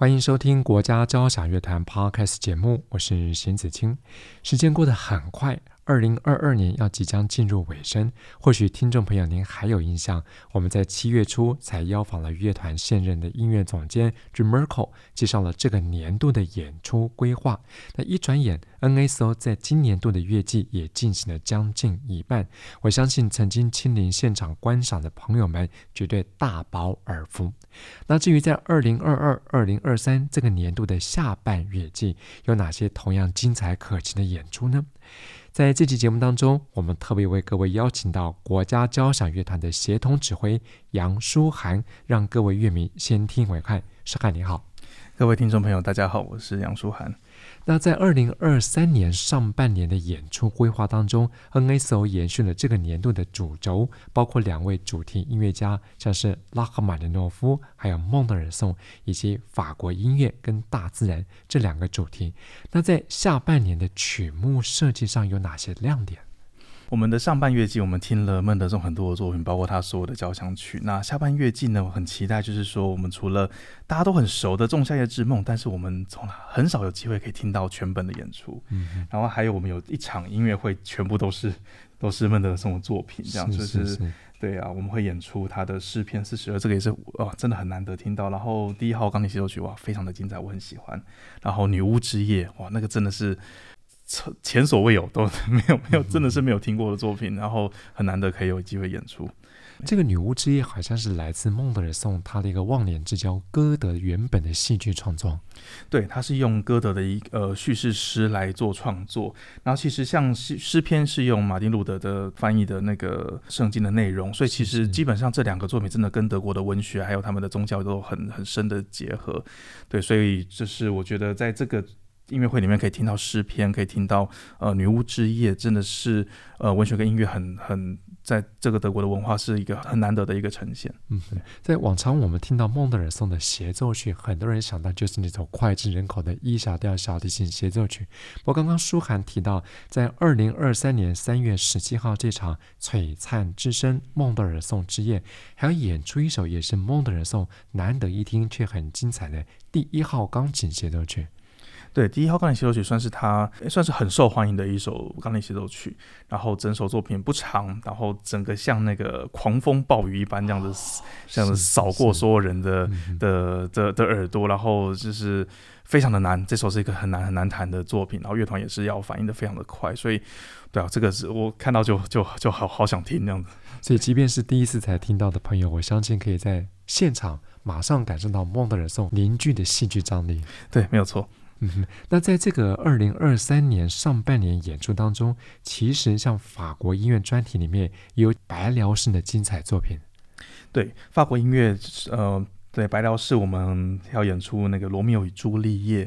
欢迎收听国家交响乐团 Podcast 节目，我是邢子清。时间过得很快。二零二二年要即将进入尾声，或许听众朋友您还有印象，我们在七月初才邀访了乐团现任的音乐总监 Jim e r k e l 介绍了这个年度的演出规划。那一转眼，NSO 在今年度的乐季也进行了将近一半。我相信曾经亲临现场观赏的朋友们绝对大饱耳福。那至于在二零二二、二零二三这个年度的下半乐季，有哪些同样精彩可期的演出呢？在这期节目当中，我们特别为各位邀请到国家交响乐团的协同指挥杨舒涵，让各位乐迷先听为快。舒涵你好，各位听众朋友，大家好，我是杨舒涵。那在二零二三年上半年的演出规划当中，NSO 延续了这个年度的主轴，包括两位主题音乐家，像是拉赫玛尼诺夫，还有孟德尔颂，以及法国音乐跟大自然这两个主题。那在下半年的曲目设计上有哪些亮点？我们的上半月季，我们听了孟德尔颂很多的作品，包括他所有的交响曲。那下半月季呢，我很期待，就是说，我们除了大家都很熟的《仲夏夜之梦》，但是我们从来很少有机会可以听到全本的演出。嗯，然后还有我们有一场音乐会，全部都是都是孟德尔颂的作品，这样就是，是，是对啊，我们会演出他的诗篇四十二，这个也是哇，真的很难得听到。然后第一号钢琴协奏曲哇，非常的精彩，我很喜欢。然后女巫之夜哇，那个真的是。前所未有，都没有没有，真的是没有听过的作品，然后很难得可以有机会演出。这个《女巫之夜》好像是来自孟德尔颂他的一个忘年之交歌德原本的戏剧创作。对，他是用歌德的一呃叙事诗来做创作。然后其实像诗诗篇是用马丁路德的翻译的那个圣经的内容，所以其实基本上这两个作品真的跟德国的文学还有他们的宗教都有很很深的结合。对，所以就是我觉得在这个。音乐会里面可以听到诗篇，可以听到呃女巫之夜，真的是呃文学跟音乐很很在这个德国的文化是一个很难得的一个呈现。嗯，在往常我们听到孟德尔颂的协奏曲，很多人想到就是那种脍炙人口的 E 小调小提琴协奏曲。不过刚刚舒涵提到，在二零二三年三月十七号这场璀璨之声孟德尔颂之夜，还要演出一首也是孟德尔颂难得一听却很精彩的第一号钢琴协奏曲。对，第一号钢琴协奏曲算是他算是很受欢迎的一首钢琴协奏曲，然后整首作品不长，然后整个像那个狂风暴雨一般这样子，这样子扫过所有人的的的的耳朵，然后就是非常的难。这首是一个很难很难弹的作品，然后乐团也是要反应的非常的快，所以对啊，这个是我看到就就就好好想听这样子。所以即便是第一次才听到的朋友，我相信可以在现场马上感受到孟德尔颂凝聚的戏剧张力。对，没有错。嗯哼，那在这个二零二三年上半年演出当中，其实像法国音乐专题里面也有白辽士的精彩作品。对，法国音乐，呃，对，白辽士我们要演出那个《罗密欧与朱丽叶》，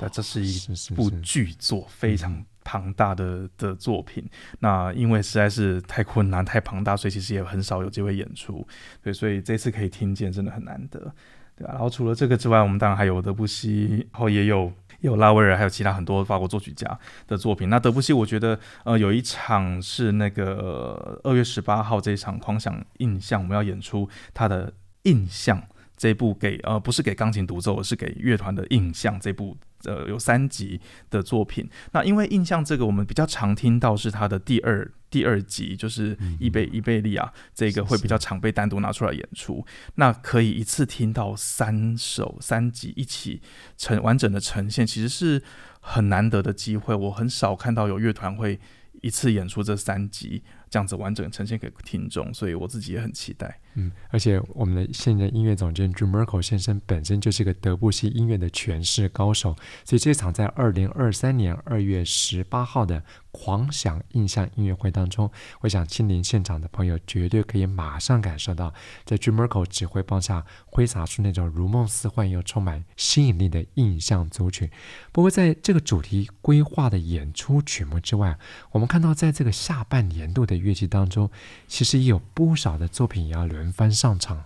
那这是一部巨作，非常庞大的的作品。那因为实在是太困难、太庞大，所以其实也很少有机会演出。对，所以这次可以听见，真的很难得。对啊，然后除了这个之外，我们当然还有德布西，然后也有。有拉威尔，还有其他很多法国作曲家的作品。那德布西，我觉得，呃，有一场是那个二月十八号这一场狂想印象，我们要演出他的印象这部给呃，不是给钢琴独奏，而是给乐团的印象这部。呃，有三集的作品。那因为印象这个，我们比较常听到是他的第二第二集，就是伊贝伊贝利亚这个会比较常被单独拿出来演出。那可以一次听到三首三集一起呈完整的呈现，其实是很难得的机会。我很少看到有乐团会一次演出这三集这样子完整呈现给听众，所以我自己也很期待。嗯，而且我们的现任音乐总监 Jun Murko 先生本身就是个德布西音乐的诠释高手，所以这场在二零二三年二月十八号的狂想印象音乐会当中，我想亲临现场的朋友绝对可以马上感受到，在 Jun Murko 指挥棒下挥洒出那种如梦似幻又充满吸引力的印象组曲。不过，在这个主题规划的演出曲目之外，我们看到在这个下半年度的乐季当中，其实也有不少的作品也要留轮番上场。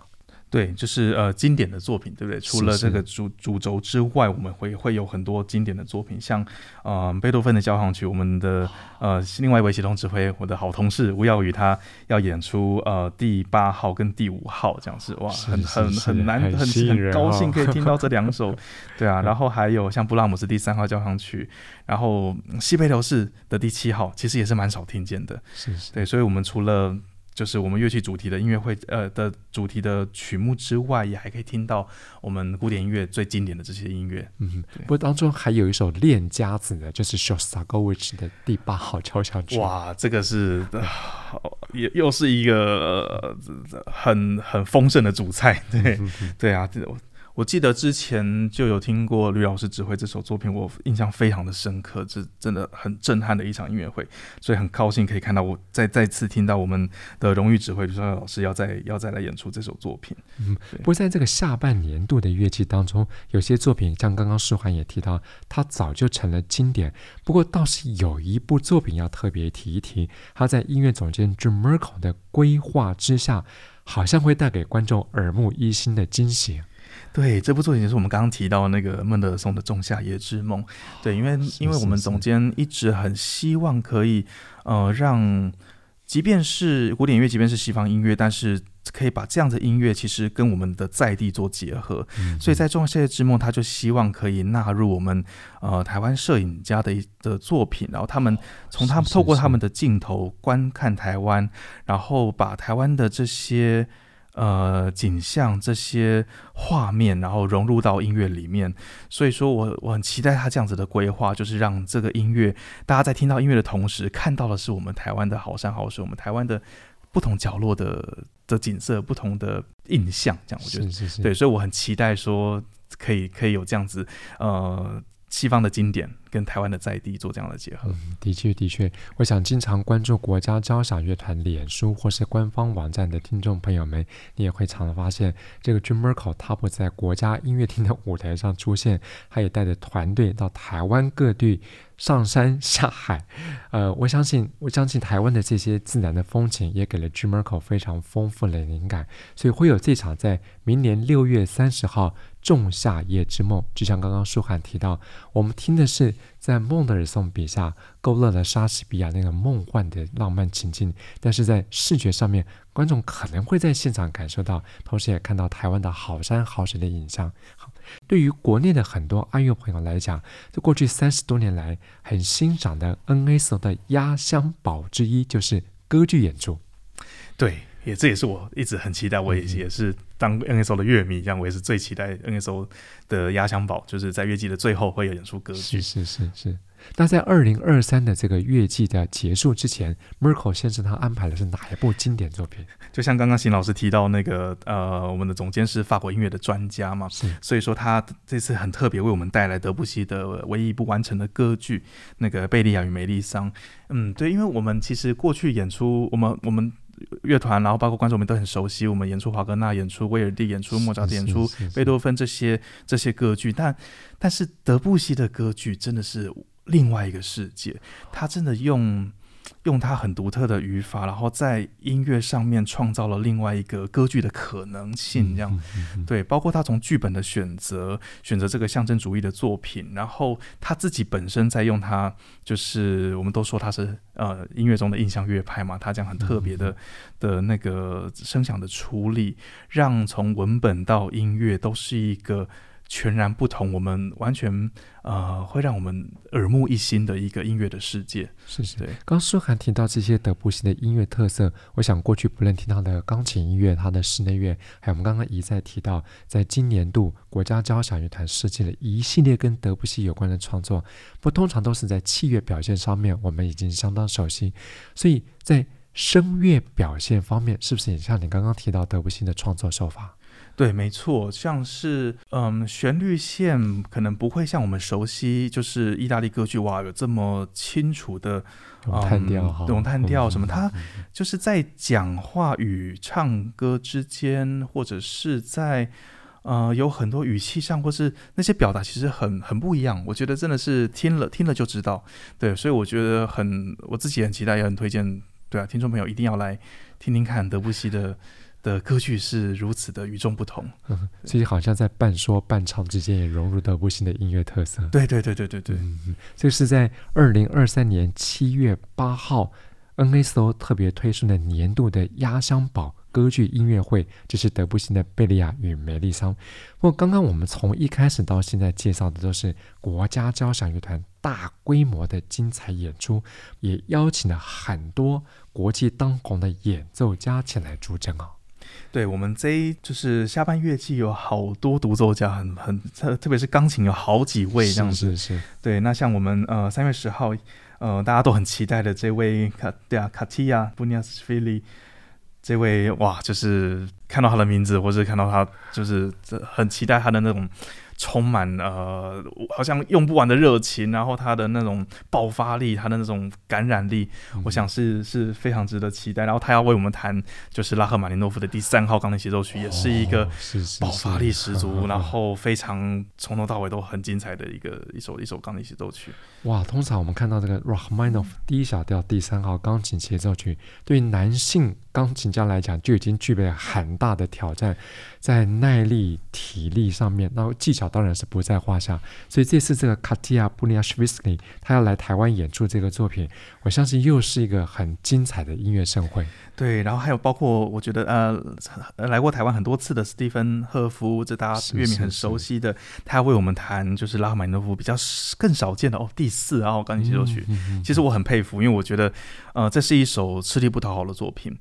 对，就是呃经典的作品，对不对？除了这个主主轴之外，我们会会有很多经典的作品，像呃贝多芬的交响曲，我们的呃另外一位协同指挥，我的好同事吴耀宇，他要演出呃第八号跟第五号，这样子哇，很很很难，很很高兴可以听到这两首，对啊。然后还有像布拉姆斯第三号交响曲，然后西贝流士的第七号，其实也是蛮少听见的，是是，对，所以我们除了就是我们乐器主题的音乐会，呃的主题的曲目之外，也还可以听到我们古典音乐最经典的这些音乐。嗯，不过当中还有一首练家子的，就是 Shostakovich 的第八号交响曲。哇，这个是，呃、又又是一个、呃、很很丰盛的主菜。对，嗯、对啊，这。我记得之前就有听过吕老师指挥这首作品，我印象非常的深刻，这真的很震撼的一场音乐会，所以很高兴可以看到我再再次听到我们的荣誉指挥吕绍耀老师要再要再来演出这首作品。嗯，不过在这个下半年度的乐器当中，有些作品像刚刚舒涵也提到，它早就成了经典。不过倒是有一部作品要特别提一提，它在音乐总监 Jim Merkel 的规划之下，好像会带给观众耳目一新的惊喜。对，这部作品就是我们刚刚提到那个孟德尔松的《仲夏夜之梦》。对，因为因为我们总监一直很希望可以，呃，让即便是古典音乐，即便是西方音乐，但是可以把这样的音乐其实跟我们的在地做结合。嗯、所以在《仲夏夜之梦》，他就希望可以纳入我们呃台湾摄影家的的作品，然后他们从他们透过他们的镜头观看台湾，然后把台湾的这些。呃，景象这些画面，然后融入到音乐里面，所以说我我很期待他这样子的规划，就是让这个音乐，大家在听到音乐的同时，看到的是我们台湾的好山好水，我们台湾的不同角落的的景色，不同的印象，这样我觉得是是是对，所以我很期待说可以可以有这样子，呃。西方的经典跟台湾的在地做这样的结合，嗯，的确的确，我想经常关注国家交响乐团脸书或是官方网站的听众朋友们，你也会常常发现，这个 Jun Murko 他不在国家音乐厅的舞台上出现，他也带着团队到台湾各地上山下海。呃，我相信，我相信台湾的这些自然的风情也给了 Jun Murko 非常丰富的灵感，所以会有这场在明年六月三十号。仲夏夜之梦，就像刚刚舒涵提到，我们听的是在孟德尔颂笔下勾勒了莎士比亚那个梦幻的浪漫情境，但是在视觉上面，观众可能会在现场感受到，同时也看到台湾的好山好水的影像。对于国内的很多爱乐朋友来讲，在过去三十多年来很欣赏的 N A S O 的压箱宝之一，就是歌剧演出。对。也这也是我一直很期待，我也也是当 NSO 的乐迷，这样我也是最期待 NSO 的压箱宝，就是在乐季的最后会有演出歌剧。是是是是。那在二零二三的这个乐季的结束之前，Murko 先生他安排的是哪一部经典作品？就像刚刚邢老师提到那个呃，我们的总监是法国音乐的专家嘛，是，所以说他这次很特别为我们带来德布西的唯一一部完成的歌剧，那个《贝利亚与梅丽桑》。嗯，对，因为我们其实过去演出，我们我们。乐团，然后包括观众们都很熟悉，我们演出华格纳，演出威尔第，演出莫扎特，演出贝多芬这些这些歌剧，但但是德布西的歌剧真的是另外一个世界，他真的用。用他很独特的语法，然后在音乐上面创造了另外一个歌剧的可能性，这样、嗯嗯嗯、对。包括他从剧本的选择，选择这个象征主义的作品，然后他自己本身在用他，就是我们都说他是呃音乐中的印象乐派嘛，他这样很特别的、嗯、的那个声响的处理，让从文本到音乐都是一个。全然不同，我们完全呃，会让我们耳目一新的一个音乐的世界。是是，对。刚舒涵提到这些德布西的音乐特色，我想过去不论听到的钢琴音乐、他的室内乐，还有我们刚刚一再提到，在今年度国家交响乐团设计了一系列跟德布西有关的创作，不通常都是在器乐表现上面，我们已经相当熟悉，所以在。声乐表现方面，是不是也像你刚刚提到德布西的创作手法？对，没错，像是嗯，旋律线可能不会像我们熟悉，就是意大利歌剧哇，有这么清楚的咏叹调、咏叹调什么，它就是在讲话与唱歌之间，或者是在呃有很多语气上，或是那些表达，其实很很不一样。我觉得真的是听了听了就知道，对，所以我觉得很我自己很期待，也很推荐，对啊，听众朋友一定要来听听看德布西的。的歌剧是如此的与众不同，嗯，所以好像在半说半唱之间也融入德布西的音乐特色。对对对对对对，嗯，这是在二零二三年七月八号，NSO 特别推出的年度的压箱宝歌剧音乐会，这是德布西的《贝利亚与梅丽桑》。不过刚刚我们从一开始到现在介绍的都是国家交响乐团大规模的精彩演出，也邀请了很多国际当红的演奏家前来助阵啊。对，我们这一就是下半乐季有好多独奏家很，很很特，特别是钢琴有好几位这样子。是是是。对，那像我们呃三月十号，呃大家都很期待的这位卡对啊卡蒂亚布尼亚斯菲利，这位哇，就是看到他的名字，或是看到他，就是很期待他的那种。充满呃，好像用不完的热情，然后他的那种爆发力，他的那种感染力，嗯、我想是是非常值得期待。然后他要为我们弹，就是拉赫玛尼诺夫的第三号钢琴协奏曲，哦，也是一个爆发力十足，是是是，然后非常从头到尾都很精彩的一个一首一首钢琴协奏曲。哇，通常我们看到这个拉赫玛尼诺夫第一小调第三号钢琴协奏曲，对于男性钢琴家来讲就已经具备了很大的挑战，在耐力、体力上面，然后技巧当然是不在话下。所以这次这个卡蒂亚布尼亚什维斯基他要来台湾演出这个作品，我相信又是一个很精彩的音乐盛会。对，然后还有包括我觉得呃，来过台湾很多次的斯蒂芬赫夫，这大家乐迷很熟悉的，是是是他要为我们弹就是拉赫玛尼诺夫比较更少见的哦第四号钢琴协奏曲。嗯嗯嗯。其实我很佩服，因为我觉得呃，这是一首吃力不讨好的作品。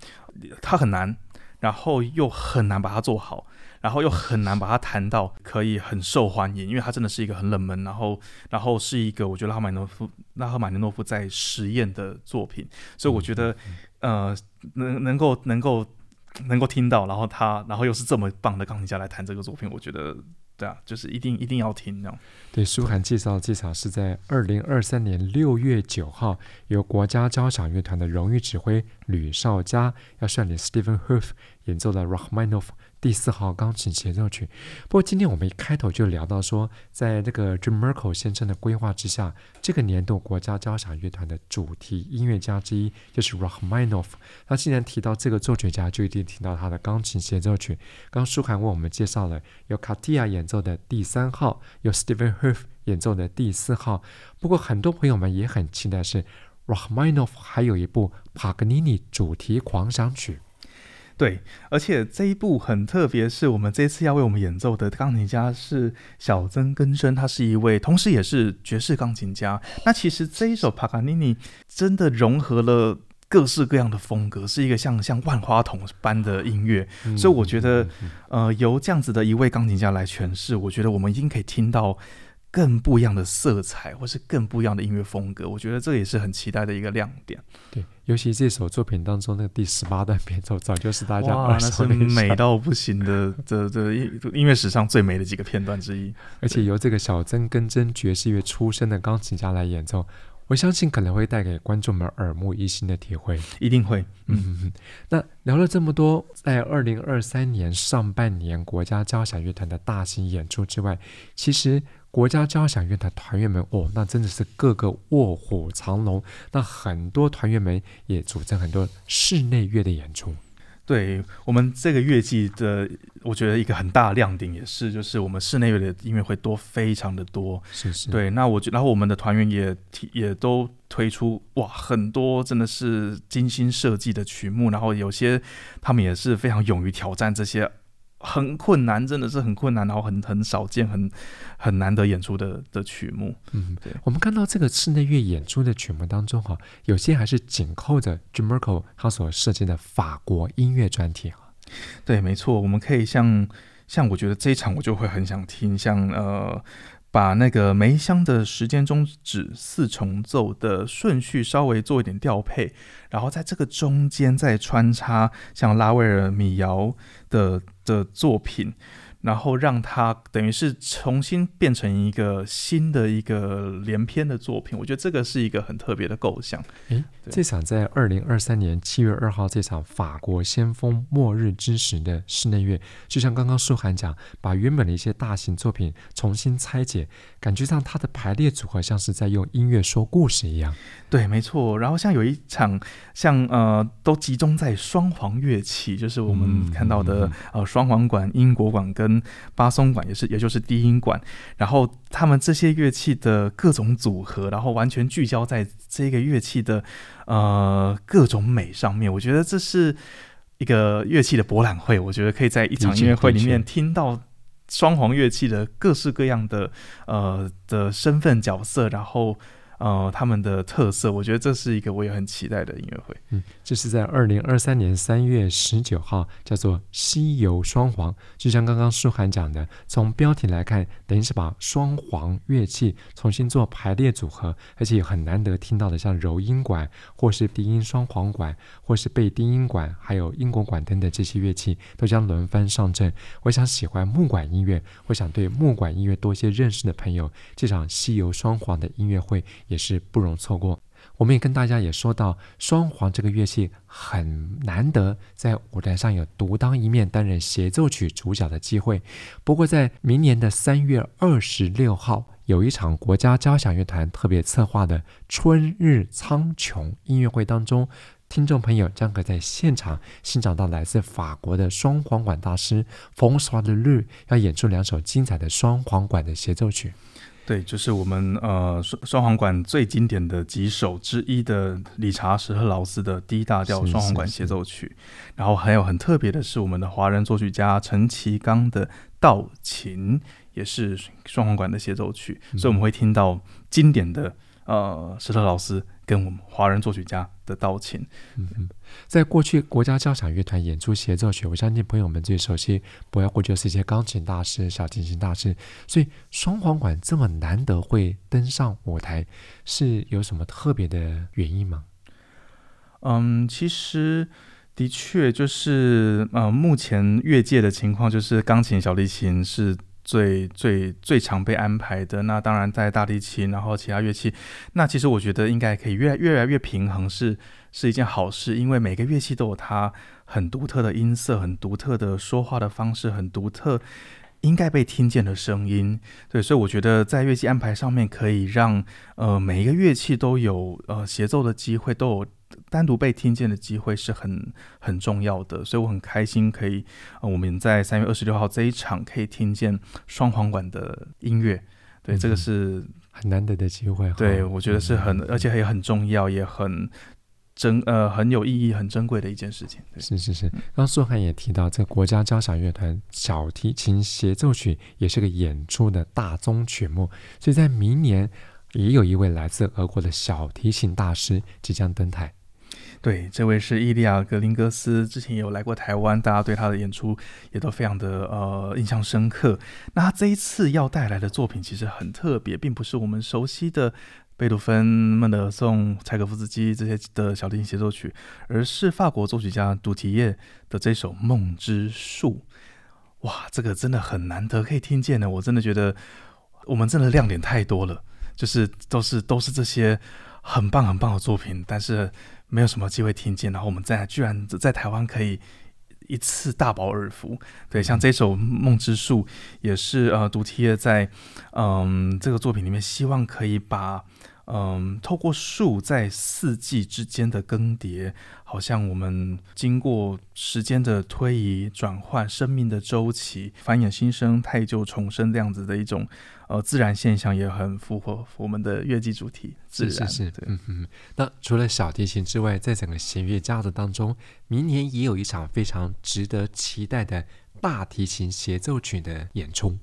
它很难，然后又很难把它做好，然后又很难把它弹到可以很受欢迎，因为它真的是一个很冷门，然后然后是一个我觉得拉赫玛尼诺夫拉赫玛尼诺夫在实验的作品，所以我觉得呃能能够能够能够听到，然后他然后又是这么棒的钢琴家来弹这个作品，我觉得。对啊，就是一定一定要听这样。对，舒涵介绍的这场是在二零二三年六月九号，由国家交响乐团的荣誉指挥吕绍嘉要率领 Stephen Hof 演奏的 Rachmaninoff。第四号钢琴协奏曲。不过今天我们一开头就聊到说，在这个 Jim m e r k e l 先生的规划之下，这个年度国家交响乐团的主题音乐家之一就是 Rachmaninoff。那既然提到这个作曲家，就一定提到他的钢琴协奏曲。刚书涵为我们介绍了由卡蒂亚演奏的第三号，由 Steven Hof 演奏的第四号。不过很多朋友们也很期待是 Rachmaninoff 还有一部帕格尼尼主题狂想曲。对，而且这一部很特别，是我们这次要为我们演奏的钢琴家是小曾根生，他是一位，同时也是爵士钢琴家。那其实这一首帕卡尼尼真的融合了各式各样的风格，是一个像像万花筒般的音乐。嗯、所以我觉得，嗯嗯嗯、呃，由这样子的一位钢琴家来诠释，我觉得我们一定可以听到。更不一样的色彩，或是更不一样的音乐风格，我觉得这也是很期待的一个亮点。对，尤其这首作品当中那个第十八段变奏，早就是大家耳熟能详美到不行的，这这音音乐史上最美的几个片段之一。而且由这个小曾根真爵士乐出身的钢琴家来演奏，我相信可能会带给观众们耳目一新的体会。一定会。嗯嗯。那聊了这么多，在二零二三年上半年国家交响乐团的大型演出之外，其实。国家交响乐团团员们哦，那真的是个个卧虎藏龙。那很多团员们也组成很多室内乐的演出。对我们这个乐季的，我觉得一个很大的亮点也是，就是我们室内乐的音乐会多，非常的多。是是。对，那我觉，然后我们的团员也提也都推出哇，很多真的是精心设计的曲目，然后有些他们也是非常勇于挑战这些。很困难，真的是很困难，然后很很少见，很很难得演出的的曲目。嗯，对。我们看到这个室内乐演出的曲目当中，哈，有些还是紧扣着 Jim Merkle 他所设计的法国音乐专题。哈，对，没错。我们可以像像我觉得这一场我就会很想听，像呃。把那个梅香的时间终止四重奏的顺序稍微做一点调配，然后在这个中间再穿插像拉威尔米尧的的作品。然后让它等于是重新变成一个新的一个连篇的作品，我觉得这个是一个很特别的构想。这场在二零二三年七月二号这场法国先锋末日之时的室内乐，就像刚刚舒涵讲，把原本的一些大型作品重新拆解，感觉上它的排列组合像是在用音乐说故事一样。对，没错。然后像有一场，像呃，都集中在双簧乐器，就是我们看到的、嗯、呃双簧管、英国管跟巴松管也是，也就是低音管，然后他们这些乐器的各种组合，然后完全聚焦在这个乐器的呃各种美上面。我觉得这是一个乐器的博览会，我觉得可以在一场音乐会里面听到双簧乐器的各式各样的呃的身份角色，然后。呃，他们的特色，我觉得这是一个我也很期待的音乐会。嗯，这是在二零二三年三月十九号，叫做《西游双簧》。就像刚刚舒涵讲的，从标题来看，等于是把双簧乐器重新做排列组合，而且很难得听到的，像柔音管，或是低音双簧管，或是贝低音管，还有英国管等等这些乐器，都将轮番上阵。我想喜欢木管音乐，我想对木管音乐多些认识的朋友，这场《西游双簧》的音乐会。也是不容错过。我们也跟大家也说到，双簧这个乐器很难得在舞台上有独当一面担任协奏曲主角的机会。不过，在明年的三月二十六号，有一场国家交响乐团特别策划的“春日苍穹”音乐会当中，听众朋友将可在现场欣赏到来自法国的双簧管大师 François Deluxe 要演出两首精彩的双簧管的协奏曲。对，就是我们呃双双簧管最经典的几首之一的理查史特劳斯的 D 大调双簧管协奏曲，是是是，然后还有很特别的是，我们的华人作曲家陈其刚的道琴也是双簧管的协奏曲，嗯，所以我们会听到经典的呃史特劳斯。跟我们华人作曲家的道歉，嗯嗯，在过去国家交响乐团演出协奏曲，我相信朋友们最熟悉，不外乎就是一些钢琴大师、小提琴大师。所以双簧管这么难得会登上舞台，是有什么特别的原因吗？嗯，其实的确就是，呃，目前乐界的情况就是钢琴、小提琴是。最最最常被安排的，那当然在大提琴，然后其他乐器，那其实我觉得应该可以越越来越平衡是，是是一件好事，因为每个乐器都有它很独特的音色，很独特的说话的方式，很独特应该被听见的声音。对，所以我觉得在乐器安排上面，可以让呃每一个乐器都有呃协奏的机会，都有。单独被听见的机会是很很重要的，所以我很开心可以，呃，我们在三月二十六号这一场可以听见双簧管的音乐，对，嗯、这个是很难得的机会。对，我觉得是很，嗯、而且也很重要，也很珍呃很有意义、很珍贵的一件事情。对，是是是。刚刚书涵也提到，这国家交响乐团小提琴协奏曲也是个演出的大宗曲目，所以在明年也有一位来自俄国的小提琴大师即将登台。对，这位是伊利亚·格林格斯，之前也有来过台湾，大家对他的演出也都非常的呃印象深刻。那他这一次要带来的作品其实很特别，并不是我们熟悉的贝多芬、孟德尔颂、柴可夫斯基这些的小提琴协奏曲，而是法国作曲家杜提叶的这首《梦之树》。哇，这个真的很难得可以听见呢，我真的觉得我们真的亮点太多了，就是都是都是这些很棒很棒的作品，但是。没有什么机会听见，然后我们在居然在台湾可以一次大饱耳福。对，像这首《梦之树》也是呃，独贴在嗯这个作品里面，希望可以把。嗯，透过树在四季之间的更迭，好像我们经过时间的推移、转换，生命的周期，繁衍新生、太旧重生这样子的一种呃自然现象，也很符合我们的乐季主题。自然是是是，对，嗯嗯。那除了小提琴之外，在整个弦乐家族当中，明年也有一场非常值得期待的大提琴协奏曲的演出。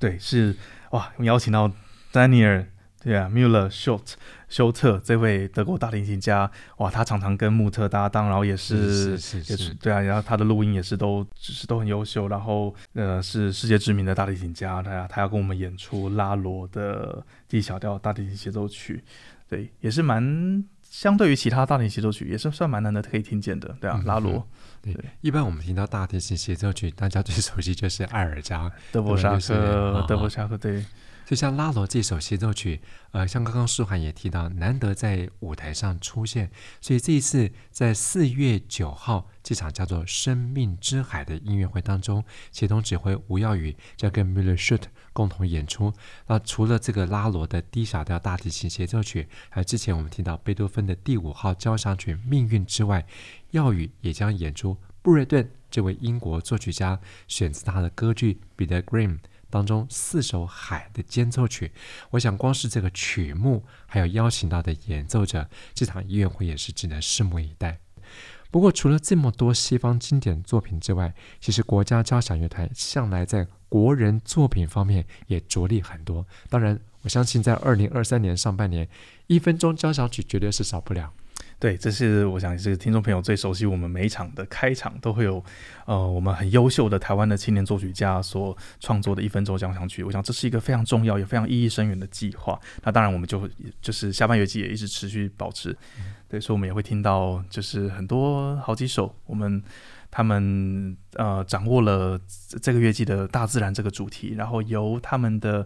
对，是哇，我们邀请到丹尼尔。对啊，Müller Schultz 休特这位德国大提琴家，哇，他常常跟穆特搭档，然后也是，是是是，也是对啊，然后他的录音也是都只是都很优秀，然后呃是世界知名的大提琴家，他、啊、他要跟我们演出拉罗的 D 小调大提琴协奏曲，对，也是蛮相对于其他大提琴协奏曲，也是算蛮难得可以听见的，对啊，嗯、拉罗，对，一般我们听到大提琴协奏曲，大家最 熟悉就是艾尔加、德布沙克、德布沙克，对。就像拉罗这首协奏曲，呃，像刚刚舒涵也提到，难得在舞台上出现，所以这一次在四月九号这场叫做《生命之海》的音乐会当中，协同指挥吴耀宇将跟 Müller Schultz 共同演出。那除了这个拉罗的 D 小调大提琴协奏曲，还有之前我们听到贝多芬的第五号交响曲《命运》之外，耀宇也将演出布瑞顿这位英国作曲家选自他的歌剧《彼得 Grimm》。当中四首海的间奏曲，我想光是这个曲目，还有邀请到的演奏者，这场音乐会也是只能拭目以待。不过，除了这么多西方经典作品之外，其实国家交响乐团向来在国人作品方面也着力很多。当然，我相信在二零二三年上半年，一分钟交响曲绝对是少不了。对，这是我想是听众朋友最熟悉。我们每一场的开场都会有，呃，我们很优秀的台湾的青年作曲家所创作的一分钟交响曲。我想这是一个非常重要也非常意义深远的计划。那当然，我们就就是下半学期也一直持续保持。对，所以我们也会听到，就是很多好几首我们他们呃掌握了这个乐季的大自然这个主题，然后由他们的。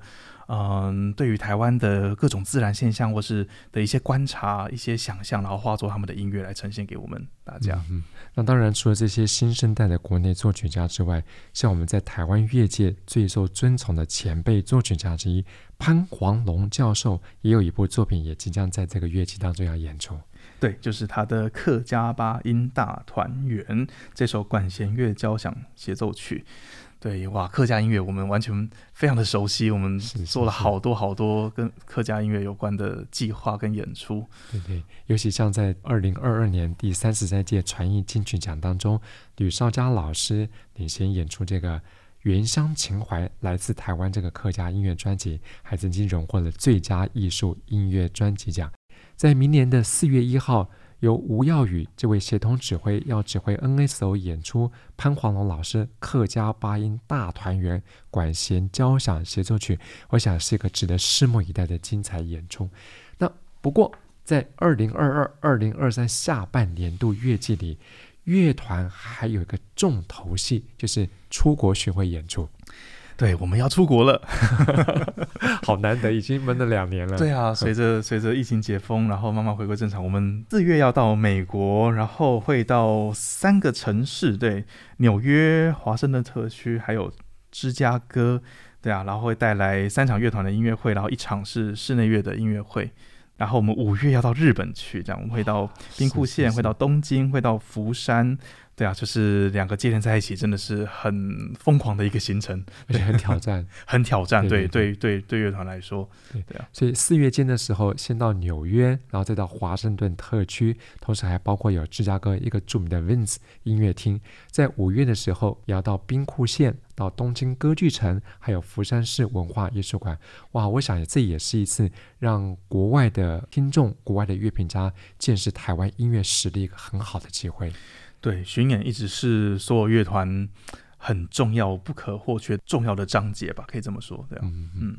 嗯，对于台湾的各种自然现象，或是的一些观察、一些想象，然后化作他们的音乐来呈现给我们大家。嗯，那当然，除了这些新生代的国内作曲家之外，像我们在台湾乐界最受尊崇的前辈作曲家之一潘黄龙教授，也有一部作品也即将在这个乐器当中要演出。对，就是他的客家八音大团圆这首管弦乐交响协奏曲。对哇，客家音乐我们完全非常的熟悉，我们做了好多好多跟客家音乐有关的计划跟演出。对对，尤其像在二零二二年第三十三届传艺金曲奖当中，吕绍佳老师领衔演出这个《原乡情怀》，来自台湾这个客家音乐专辑，还曾经荣获了最佳艺术音乐专辑奖。在明年的四月一号。由吴耀宇这位协同指挥要指挥 NSO 演出潘黄龙老师客家八音大团圆管弦交响协奏曲，我想是一个值得拭目以待的精彩演出。那不过在二零二二、二零二三下半年度乐季里，乐团还有一个重头戏，就是出国巡回演出。对，我们要出国了，好难得，已经闷了两年了。对啊，随着随着疫情解封，然后慢慢回归正常，我们四月要到美国，然后会到三个城市，对，纽约、华盛顿特区，还有芝加哥，对啊，然后会带来三场乐团的音乐会，然后一场是室内乐的音乐会，然后我们五月要到日本去，这样我们会到兵库县，会到东京，会到福山。对啊，就是两个接连在一起，真的是很疯狂的一个行程，而且很挑战，很挑战。对对对对，乐团来说，对对啊。所以四月间的时候，先到纽约，然后再到华盛顿特区，同时还包括有芝加哥一个著名的 Vince 音乐厅。在五月的时候，也要到兵库县、到东京歌剧城，还有福山市文化艺术馆。哇，我想这也是一次让国外的听众、国外的乐评家见识台湾音乐实力一个很好的机会。对，巡演一直是所有乐团很重要、不可或缺、重要的章节吧，可以这么说，对啊，嗯嗯。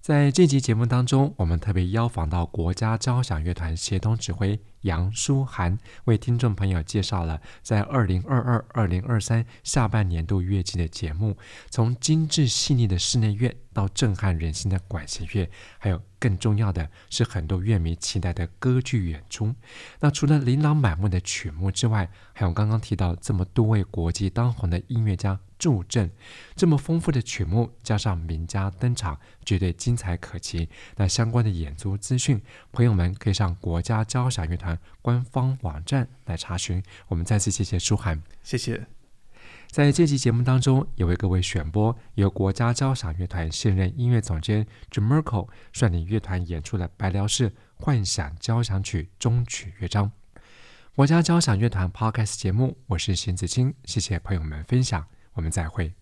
在这集节目当中，我们特别邀访到国家交响乐团协同指挥杨舒涵，为听众朋友介绍了在二零二二、二零二三下半年度乐季的节目，从精致细腻的室内乐到震撼人心的管弦乐，还有更重要的是很多乐迷期待的歌剧演出。那除了琳琅满目的曲目之外，还有刚刚提到这么多位国际当红的音乐家。助阵，这么丰富的曲目，加上名家登场，绝对精彩可期。那相关的演出资讯，朋友们可以上国家交响乐团官方网站来查询。我们再次谢谢书涵，谢谢。在这期节目当中，也为各位选播由国家交响乐团现任音乐总监 jamerko 率领乐团演出的白辽士幻想交响曲终曲乐章。国家交响乐团 Podcast 节目，我是邢子清，谢谢朋友们分享。我们再会。